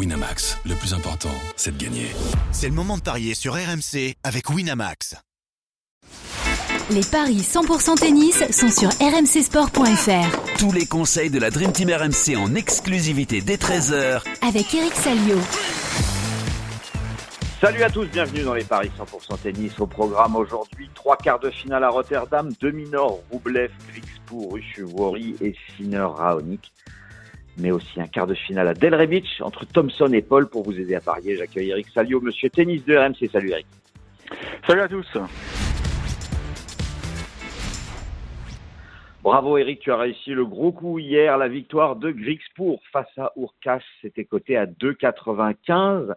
Winamax, le plus important, c'est de gagner. C'est le moment de parier sur RMC avec Winamax. Les paris 100% tennis sont sur rmcsport.fr. Tous les conseils de la Dream Team RMC en exclusivité dès 13h Avec Eric Salio. Salut à tous, bienvenue dans les Paris 100% tennis. Au programme aujourd'hui, trois quarts de finale à Rotterdam, Dominor, Roublev, Grixpour, Ruchevori et Sinner Raonic. Mais aussi un quart de finale à Delray Beach entre Thompson et Paul pour vous aider à parier. J'accueille Eric Salio, monsieur tennis de RMC. Salut Eric. Salut à tous. Bravo Eric, tu as réussi le gros coup hier, la victoire de Grixpour face à Urkas. C'était coté à 2,95.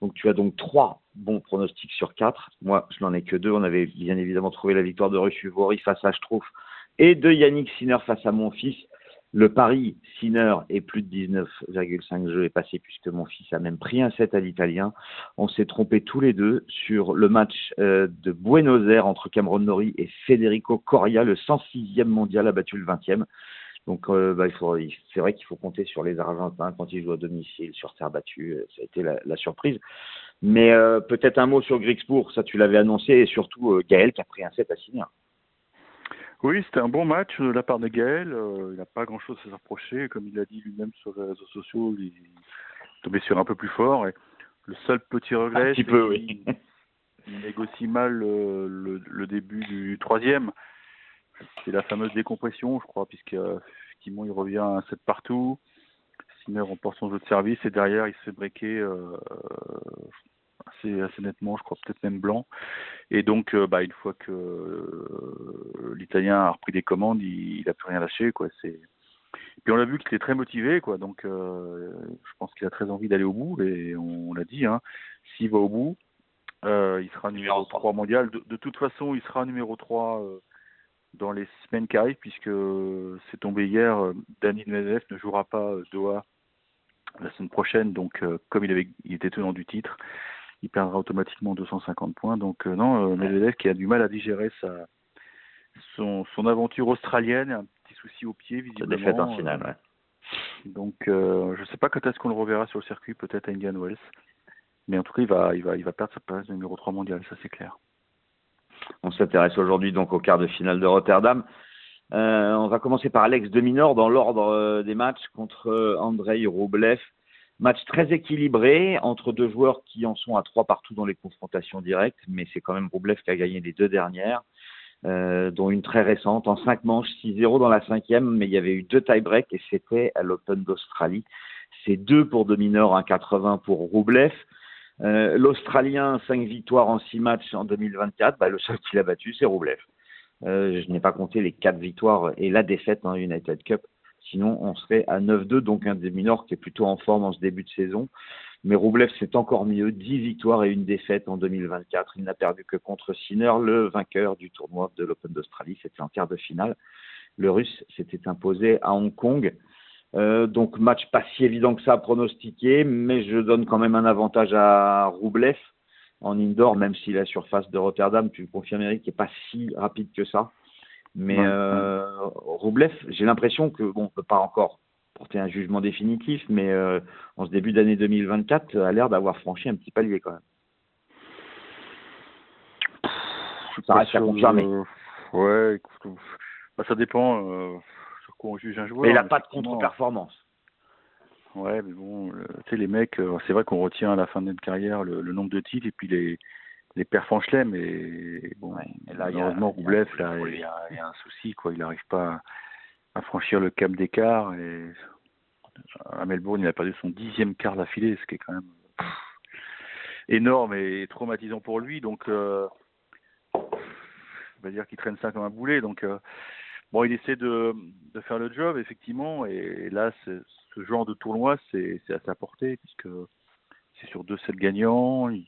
Donc tu as donc trois bons pronostics sur quatre. Moi, je n'en ai que deux. On avait bien évidemment trouvé la victoire de Ruchuvori face à Schtroumpf et de Yannick Sinner face à mon fils. Le pari Sinner est plus de 19,5 jeux est passé puisque mon fils a même pris un set à l'italien. On s'est trompé tous les deux sur le match euh, de Buenos Aires entre Cameron Nori et Federico Coria. Le 106e mondial a battu le 20e. Donc, euh, bah, c'est vrai qu'il faut compter sur les Argentins quand ils jouent à domicile, sur terre battue. Euh, ça a été la, surprise. Mais euh, peut-être un mot sur Grixbourg, ça tu l'avais annoncé, et surtout Gaël qui a pris un set à Sinner. Oui, c'était un bon match de la part de Gaël. Euh, il n'a pas grand-chose à se reprocher. Comme il l'a dit lui-même sur les réseaux sociaux, il est tombé sur un peu plus fort. Et le seul petit regret, Un petit peu, oui. il négocie mal euh, le, le début du troisième. C'est la fameuse décompression, je crois, puisqu'effectivement, il revient à 7 partout. Sinner remporte son jeu de service et derrière, il se fait breaker euh, assez, assez nettement, je crois peut-être même blanc. Et donc, euh, bah, une fois que euh, l'Italien a repris des commandes, il, il a plus rien lâché, quoi. C'est puis on l'a vu qu'il est très motivé, quoi. Donc, euh, je pense qu'il a très envie d'aller au bout. Et on, on l'a dit, hein, s'il va au bout, il sera numéro 3 mondial. De, de, toute façon, il sera numéro 3 euh, dans les semaines qui arrivent, puisque c'est tombé hier. Dani Medvedev ne jouera pas Doha la semaine prochaine. Donc, euh, comme il, avait, il était tenant du titre, il perdra automatiquement 250 points. Donc, euh, non, euh, Medvedev qui a du mal à digérer sa, son, son aventure australienne, un petit souci au pied, visiblement. défaite en finale, ouais. donc, euh, je ne sais pas quand est-ce qu'on le reverra sur le circuit, peut-être à Indian Wells. Mais en tout cas, il va, il va, il va perdre sa place de numéro 3 mondial, ça c'est clair. On s'intéresse aujourd'hui donc au quart de finale de Rotterdam. Euh, on va commencer par Alex de Minor dans l'ordre des matchs contre Andrei Roublev. Match très équilibré entre deux joueurs qui en sont à trois partout dans les confrontations directes, mais c'est quand même Roublev qui a gagné les deux dernières, euh, dont une très récente en cinq manches, 6-0 dans la cinquième, mais il y avait eu deux tie-breaks et c'était à l'Open d'Australie. C'est deux pour de Minor, un 80 pour Roublev. Euh, L'Australien, cinq victoires en six matchs en 2024, bah, le seul qu'il a battu, c'est Roublev. Euh, je n'ai pas compté les quatre victoires et la défaite en United Cup. Sinon, on serait à 9-2, donc un des minors qui est plutôt en forme en ce début de saison. Mais Roublev, c'est encore mieux. 10 victoires et une défaite en 2024. Il n'a perdu que contre Sinner, le vainqueur du tournoi de l'Open d'Australie. C'était en quart de finale. Le Russe s'était imposé à Hong Kong. Euh, donc match pas si évident que ça à pronostiquer, mais je donne quand même un avantage à Roublev en indoor, même si la surface de Rotterdam, tu le confirmes Eric, n'est pas si rapide que ça. Mais Ouais, euh, Roublev, j'ai l'impression que bon, on peut pas encore porter un jugement définitif, mais euh, en ce début d'année 2024, a l'air d'avoir franchi un petit palier quand même. Je Ça reste à confirmer. de- Ouais, écoute, bah, ça dépend euh, sur quoi on juge un joueur. Mais il n'a pas de contre-performance. Ouais, mais bon, le- tu sais, les mecs, euh, c'est vrai qu'on retient à la fin de notre carrière le, le nombre de titres et puis les, les perfs en chelem. Et bon, Ouais, et là, malheureusement, Roublev, là, il y, a, il y a un souci, quoi. Il n'arrive pas à, à franchir le cap d'écart. Et à Melbourne, il a perdu son dixième quart d'affilée, ce qui est quand même pff, énorme et traumatisant pour lui. Donc, euh, on va dire qu'il traîne ça comme un boulet. Donc, euh, bon, il essaie de, de faire le job, effectivement. Et là, ce genre de tournoi, c'est c'est à sa portée, puisque c'est sur deux sets gagnants. Il-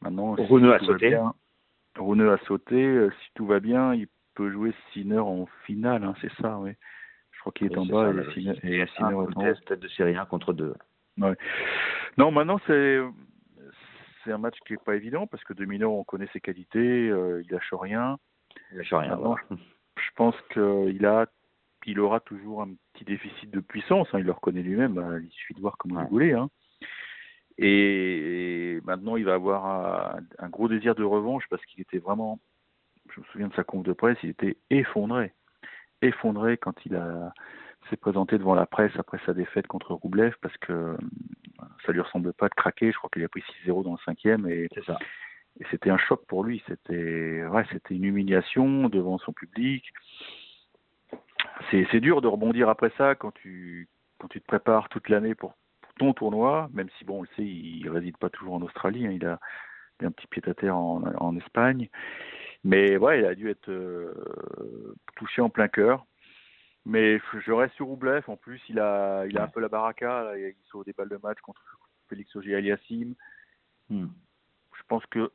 Maintenant, si a sauté. bien- a sauté. Si tout va bien, il peut jouer Sinner en finale, hein, c'est ça, oui. Je crois qu'il est Oui, en bas ça, et et Sinner est en test de série 1 contre 2. Non, maintenant c'est c'est un match qui est pas évident parce que Domino, on connaît ses qualités, euh, il lâche rien. Il lâche rien. Maintenant, voilà. Je pense qu'il a il aura toujours un petit déficit de puissance. Hein, il le reconnaît lui-même. Bah, il suffit de voir comment il voulait. Hein. Et, maintenant, il va avoir un, gros désir de revanche parce qu'il était vraiment, je me souviens de sa conf de presse, il était effondré. Effondré quand il a s'est présenté devant la presse après sa défaite contre Roublev parce que ça lui ressemblait pas de craquer. Je crois qu'il a pris 6-0 dans le cinquième et et c'était un choc pour lui. C'était ouais, c'était une humiliation devant son public. C'est dur de rebondir après ça quand tu quand tu te prépares toute l'année pour ton tournoi, même si bon, on le sait, il réside pas toujours en Australie. hein, il a il a un petit pied à terre en, en Espagne. Mais ouais, il a dû être euh, touché en plein cœur. Mais je reste sur Roublev. En plus, il a, il a un peu la baraka. Là. Il sauve des balles de match contre Félix Auger Aliassime. Hmm. Je pense que,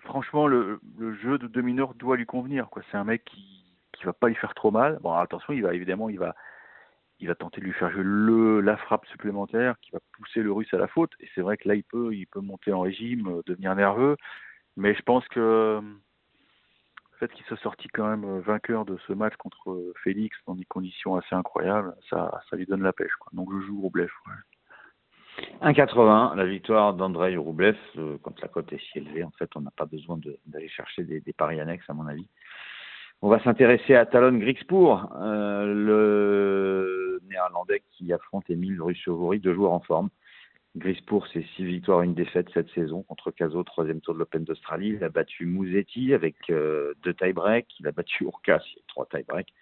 franchement, le, le jeu de mineurs doit lui convenir. Quoi. C'est un mec qui, qui va pas lui faire trop mal. Bon, attention, il va évidemment, il va, il va tenter de lui faire jouer la frappe supplémentaire qui va pousser le russe à la faute. Et c'est vrai que là, il peut, il peut monter en régime, euh, devenir nerveux. Mais je pense que le fait qu'il soit sorti quand même euh, vainqueur de ce match contre euh, Félix dans des conditions assez incroyables, ça, ça lui donne la pêche. Donc je joue Roublev. Ouais. 1,80, la victoire d'Andrei Roublev. Euh, quand la cote est si élevée, en fait, on n'a pas besoin d'aller chercher des, paris annexes, à mon avis. On va s'intéresser à Talon euh, le néerlandais qui affronte Emile Russovori, deux joueurs en forme. Griekspoor, c'est six victoires, une défaite cette saison contre Caso, troisième tour de l'Open d'Australie. Il a battu Musetti avec euh, deux tie-breaks. Il a battu Urkas, trois tie-breaks.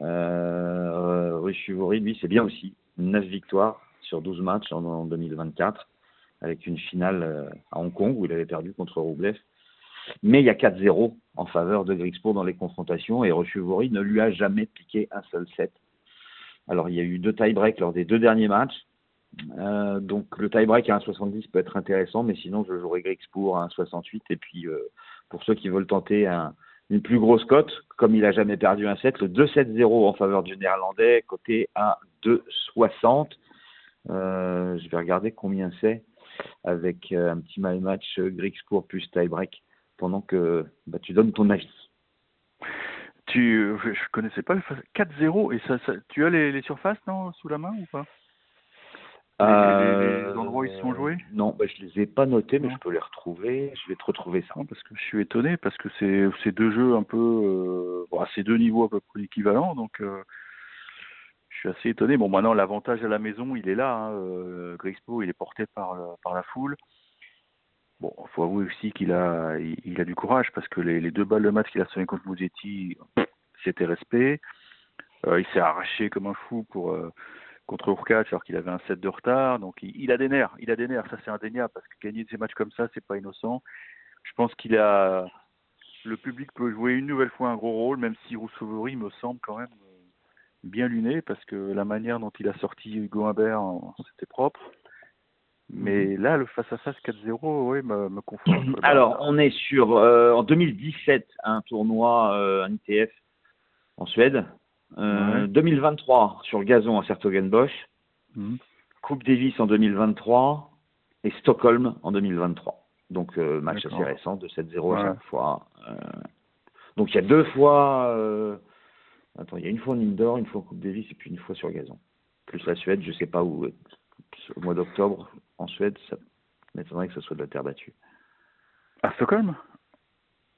Euh, lui, c'est bien aussi. Neuf victoires sur 12 matchs en, en 2024, avec une finale euh, à Hong Kong où il avait perdu contre Roublev. Mais il y a 4-0 en faveur de Griekspoor dans les confrontations et Russovori ne lui a jamais piqué un seul set. Alors il y a eu deux tie-breaks lors des deux derniers matchs. Euh, donc le tie-break à 1,70 peut être intéressant, mais sinon je jouerai Griekspoor à 1,68. Et puis euh, pour ceux qui veulent tenter un, une plus grosse cote, comme il a jamais perdu un set, le 2-7-0 en faveur du néerlandais, coté à 2,60. Euh, je vais regarder combien c'est avec un petit match euh, Griekspoor plus tie-break pendant que bah, tu donnes ton avis. Tu, je, connaissais pas le fa- 4-0 et ça, ça- tu as les, les surfaces non sous la main ou pas? Les- les- les endroits où ils se sont joués? Euh, Non, bah, je les ai pas notés, mais Non. je peux les retrouver. Je vais te retrouver ça. Non, parce que je suis étonné parce que c'est c'est deux jeux un peu euh, bon, c'est deux niveaux à peu près équivalents donc euh, je suis assez étonné. Bon maintenant l'avantage à la maison il est là. Hein, euh, Griekspoor, il est porté par par la foule. Bon, faut avouer aussi qu'il a il, a du courage parce que les, deux balles de match qu'il a sonné contre Musetti, c'était respect. Euh, il s'est arraché comme un fou pour euh, contre Urkac alors qu'il avait un set de retard. Donc il, a des nerfs, il a des nerfs, ça c'est indéniable parce que gagner des matchs comme ça c'est pas innocent. Je pense qu'il a le public peut jouer une nouvelle fois un gros rôle, même si Roussevori me semble quand même euh, bien luné parce que la manière dont il a sorti Hugo Humbert, c'était propre. Mais là, le face-à-face 4-0, oui, me, me conforte. Alors, on est sur, euh, en 2017, un tournoi, euh, un ITF en Suède. Euh, Ouais. 2023, sur le gazon à Sertogenbosch. Mhm. Coupe Davis en 2023 et Stockholm en 2023. Donc, euh, match D'accord. assez récent, de 7-0 à Ouais. chaque fois. Donc, il y a deux fois. Attends, il y a une fois en indoor, une fois en Coupe Davis et puis une fois sur gazon. Plus la Suède, je sais pas où. Au mois d'octobre, en Suède, ça m'étonnerait que ce soit de la terre battue. À Stockholm?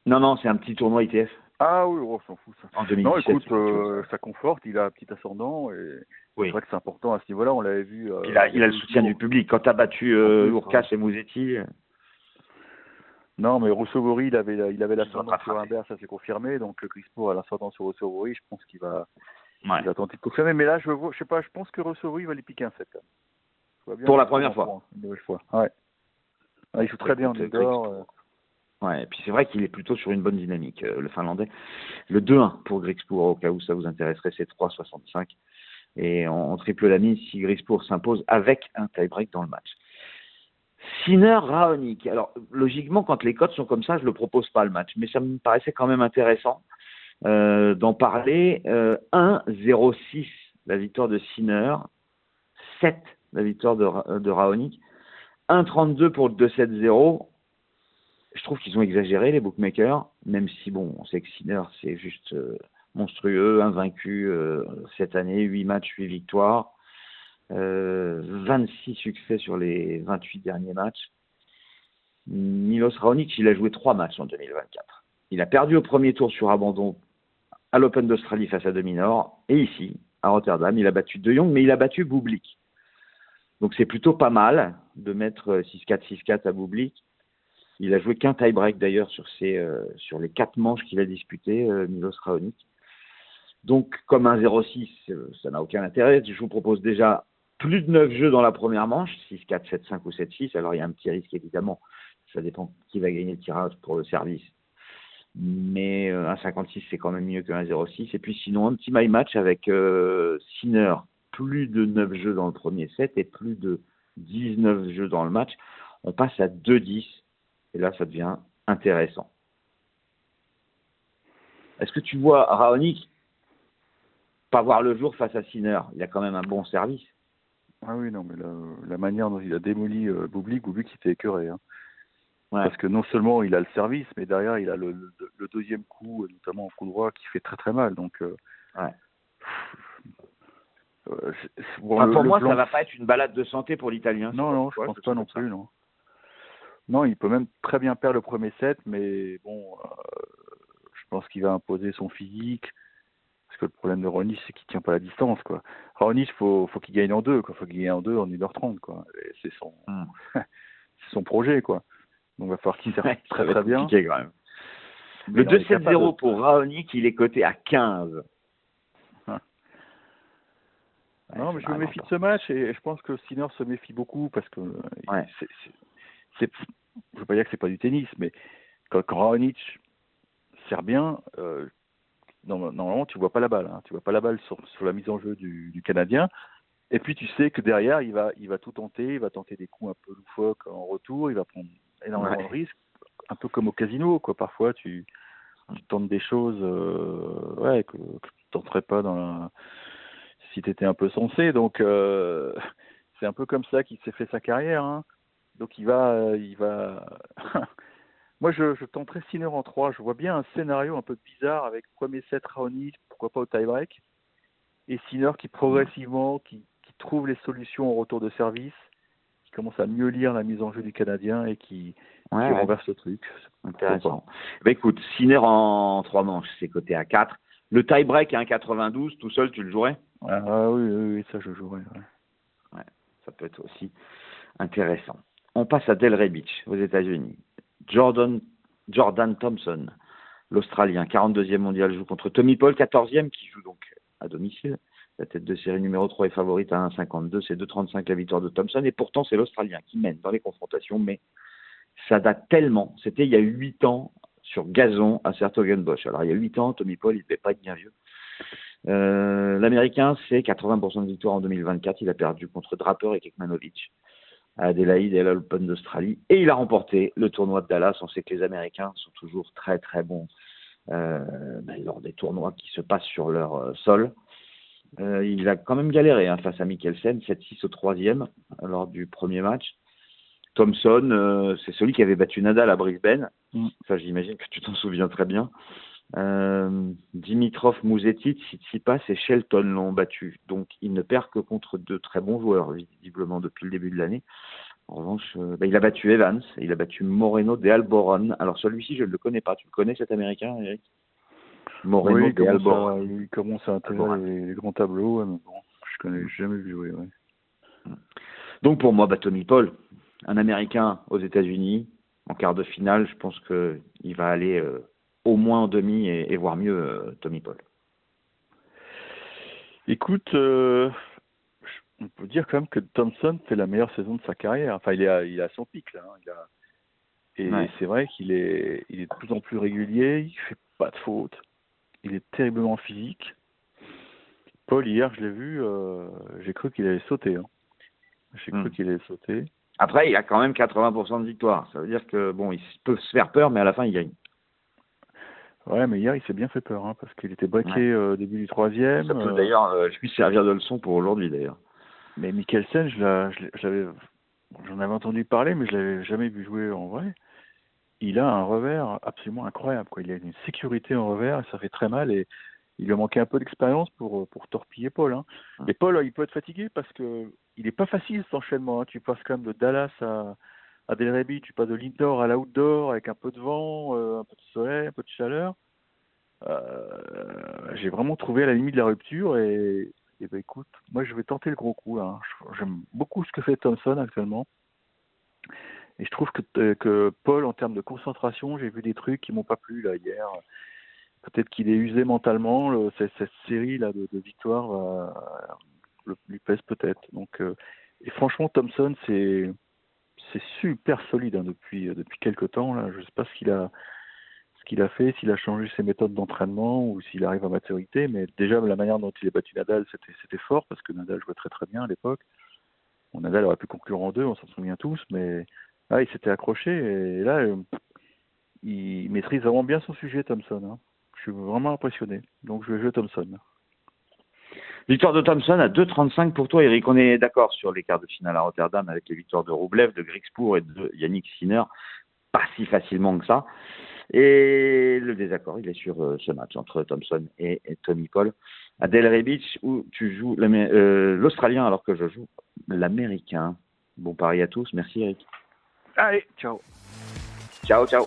Non, non, c'est un petit tournoi ITF Ah oui, oh, on s'en fout ça. en 2017. Non, écoute, euh, ça conforte, il a un petit ascendant et Oui. c'est vrai que c'est important à ce niveau-là, on l'avait vu. euh, il, a, il a le soutien du public. Quand tu as battu euh, Urkas et Mouzetti, euh, Non, mais Rousseau-Vori, il avait, il avait l'ascendant sur. Humbert, ça s'est confirmé. Donc, le Crispo a l'ascendant sur Rousseau-Vori. Je pense qu'il va, ouais. il va tenter de confirmer. Mais là, je vois, je sais pas, je pense que Rousseau-Vori va lui piquer un set. Vois bien Pour la première fois. prendre Une nouvelle fois. Ouais. Ouais, il joue très bien en indoor. Grigspor. euh. Ouais, et puis c'est vrai qu'il est plutôt sur une bonne dynamique, euh, le Finlandais. Le 2-1 pour Griekspoor, au cas où ça vous intéresserait, c'est 3,65. Et on, on triple la mise si Griekspoor s'impose avec un tie-break dans le match. Sinner Raonic. Alors, logiquement, quand les cotes sont comme ça, je le propose pas le match, mais ça me paraissait quand même intéressant euh, d'en parler. Euh, 1-0-6 la victoire de Sinner, 7 la victoire de, de Raonic, 1-32 pour le 2-7-0 je trouve qu'ils ont exagéré les bookmakers, même si bon, on sait que Sinner c'est juste euh, monstrueux, invaincu euh, cette année, 8 matchs, 8 victoires, euh, 26 succès sur les 28 derniers matchs. Milos Raonic, il a joué 3 matchs en 2024. Il a perdu au premier tour sur abandon à l'Open d'Australie face à Dominor, et ici, à Rotterdam, il a battu De Jong, mais il a battu Bublik. Donc c'est plutôt pas mal de mettre 6-4, 6-4 à Bublik. Il a joué qu'un tie-break d'ailleurs sur, euh, sur les quatre manches qu'il a disputées, euh, Milos Raonic. Donc comme un 0-6, euh, ça n'a aucun intérêt. Je vous propose déjà plus de 9 jeux dans la première manche, 6-4, 7-5 ou 7-6. Alors il y a un petit risque évidemment, ça dépend qui va gagner le tirage pour le service. Mais euh, un 56 c'est quand même mieux qu'un 0-6. Et puis sinon un petit my match avec euh, Sinner, plus de 9 jeux dans le premier set et plus de 19 jeux dans le match. On passe à 2-10 et là ça devient intéressant. Est-ce que tu vois Raonic pas voir le jour face à Sinner? Il a quand même un bon service. Ah oui, non, mais la, la manière dont il a démoli euh, Bublik, Bublik il était écœuré. Hein. Ouais. Parce que non seulement il a le service, mais derrière il a le, le, le deuxième coup, notamment en coup droit, qui fait très très mal. Donc, euh, Ouais. Euh, bon, Enfin, pour moi, plan- ça va pas être une balade de santé pour l'Italien. Non, non, je Ouais, pense pas non ça. plus, non. Non, il peut même très bien perdre le premier set, mais bon, euh, je pense qu'il va imposer son physique. Parce que le problème de Ronis, c'est qu'il tient pas la distance, quoi. Ronis, faut, faut qu'il gagne en deux, quoi. Faut qu'il gagne en deux en 1h30, quoi. C'est son, c'est son projet, quoi. Donc, il va falloir qu'il serve Ouais, très très bien. quand même. Le non, il est 2-7-0 capable. pour Raonic, il est coté à 15. Non, mais je me méfie de ce match et je pense que Sinner se méfie beaucoup parce que euh, Ouais. je veux pas dire que c'est pas du tennis, mais quand, quand Raonic sert bien, euh, normalement tu vois pas la balle, hein. tu vois pas la balle sur, sur la mise en jeu du, du Canadien. Et puis tu sais que derrière il va, il va tout tenter, il va tenter des coups un peu loufoques en retour, il va prendre énormément Ouais. de risques, un peu comme au casino, quoi. Parfois tu, tu tentes des choses, euh, ouais, que, que tu tenterais pas dans la, si tu étais un peu sensé. Donc euh, c'est un peu comme ça qu'il s'est fait sa carrière. hein. Donc il va, euh, il va. Moi je, je tenterais Sinner en 3. Je vois bien un scénario un peu bizarre avec premier set Raonic, pourquoi pas au tie-break, et Sinner qui progressivement, qui, qui trouve les solutions au retour de service, qui commence à mieux lire la mise en jeu du Canadien et qui, Ouais, qui ouais, renverse le truc. intéressant. Ben écoute, Sinner en 3 manches, c'est coté à 4. Le tie-break à 1,92, tout seul, tu le jouerais? Ah oui, oui, oui, ça je jouerais. ouais. Ça peut être aussi intéressant. On passe à Delray Beach, aux États-Unis. Jordan, Jordan Thompson, l'Australien, 42e mondial, joue contre Tommy Paul, 14e, qui joue donc à domicile. La tête de série numéro 3 est favorite à 1,52. C'est 2,35 la victoire de Thompson. Et pourtant, c'est l'Australien qui mène dans les confrontations. Mais ça date tellement. C'était il y a 8 ans sur gazon à Sertogenbosch. Alors, il y a 8 ans, Tommy Paul, il ne devait pas être bien vieux. Euh, L'Américain, c'est 80% de victoire en 2024. Il a perdu contre Draper et Kekmanovic à Adélaïde et à l'Open d'Australie. Et il a remporté le tournoi de Dallas. On sait que les Américains sont toujours très très bons euh, ben, lors des tournois qui se passent sur leur euh, sol. Il a quand même galéré hein, face à Mikkelsen, 7-6 au troisième lors du premier match. Thompson, euh, c'est celui qui avait battu Nadal à Brisbane. Mm. Ça, j'imagine que tu t'en souviens très bien. Euh, Dimitrov, Mouzetic, Tsitsipas et Shelton l'ont battu. Donc, il ne perd que contre deux très bons joueurs, visiblement, depuis le début de l'année. En revanche, euh, bah, il a battu Evans, et il a battu Moreno de Alboron. Alors, celui-ci, je ne le connais pas. Tu le connais, cet Américain, Eric? Moreno oui, de Alboron. à, il commence à intégrer les, les grands tableaux, ouais, mais bon, je connais jamais vu jouer. Ouais. Donc, pour moi, bah, Tommy Paul, un Américain aux États-Unis, en quart de finale, je pense qu'il va aller euh, au moins en demi et, et voire mieux euh, Tommy Paul. Écoute, euh, on peut dire quand même que Thompson fait la meilleure saison de sa carrière. Enfin, il est à, il à son pic là. hein. Il a... Et Ouais. c'est vrai qu'il est, il est de plus en plus régulier. Il fait pas de fautes. Il est terriblement physique. Paul hier, je l'ai vu. j'ai cru qu'il allait sauter. hein. J'ai Hmm. cru qu'il allait sauter. Après, il a quand même 80% de victoire. Ça veut dire que, bon, il peut se faire peur, mais à la fin, il gagne. Ouais, mais hier, il s'est bien fait peur, hein, parce qu'il était breaké Ouais. euh, au début du troisième. Ça peut euh, d'ailleurs euh, lui servir de leçon pour aujourd'hui, d'ailleurs. Mais Mikkelsen, je l'avais, j'en avais entendu parler, mais je l'avais jamais vu jouer en vrai. Il a un revers absolument incroyable, quoi. Il a une sécurité en revers, et ça fait très mal. Et, il lui a manqué un peu d'expérience pour, pour torpiller Paul. Hein. Et Paul, il peut être fatigué parce que il n'est pas facile cet enchaînement. Hein. Tu passes quand même de Dallas à, à Del Rey tu passes de l'indoor à l'outdoor avec un peu de vent, euh, un peu de soleil, un peu de chaleur. Euh, j'ai vraiment trouvé à la limite de la rupture et, et ben écoute, moi je vais tenter le gros coup. Hein. J'aime beaucoup ce que fait Thompson actuellement. Et je trouve que, euh, que Paul, en termes de concentration, j'ai vu des trucs qui m'ont pas plu là hier. Peut-être qu'il est usé mentalement. Le, cette, série là de, victoires euh, lui pèse peut-être. Donc, euh, et franchement, Thompson, c'est super solide hein, depuis depuis quelques temps là. Je sais pas ce qu'il a fait, s'il a changé ses méthodes d'entraînement ou s'il arrive à maturité, mais déjà la manière dont il a battu Nadal, c'était fort parce que Nadal jouait très très bien à l'époque. Nadal aurait pu conclure en deux, on s'en souvient tous, mais ah, il s'était accroché et là, euh, il maîtrise vraiment bien son sujet, Thompson. Hein. Je suis vraiment impressionné. Donc je vais jouer Thompson. Victoire de Thompson à 2,35 pour toi, Eric. On est d'accord sur les quarts de finale à Rotterdam avec les victoires de Roublev, de Grixpour et de Yannick Sinner. Pas si facilement que ça. Et le désaccord, il est sur euh, ce match entre Thompson et, et Tommy Paul à Delray Beach où tu joues euh, l'Australien alors que je joue l'Américain. Bon pari à tous. Merci, Eric. Allez, ciao. Ciao, ciao.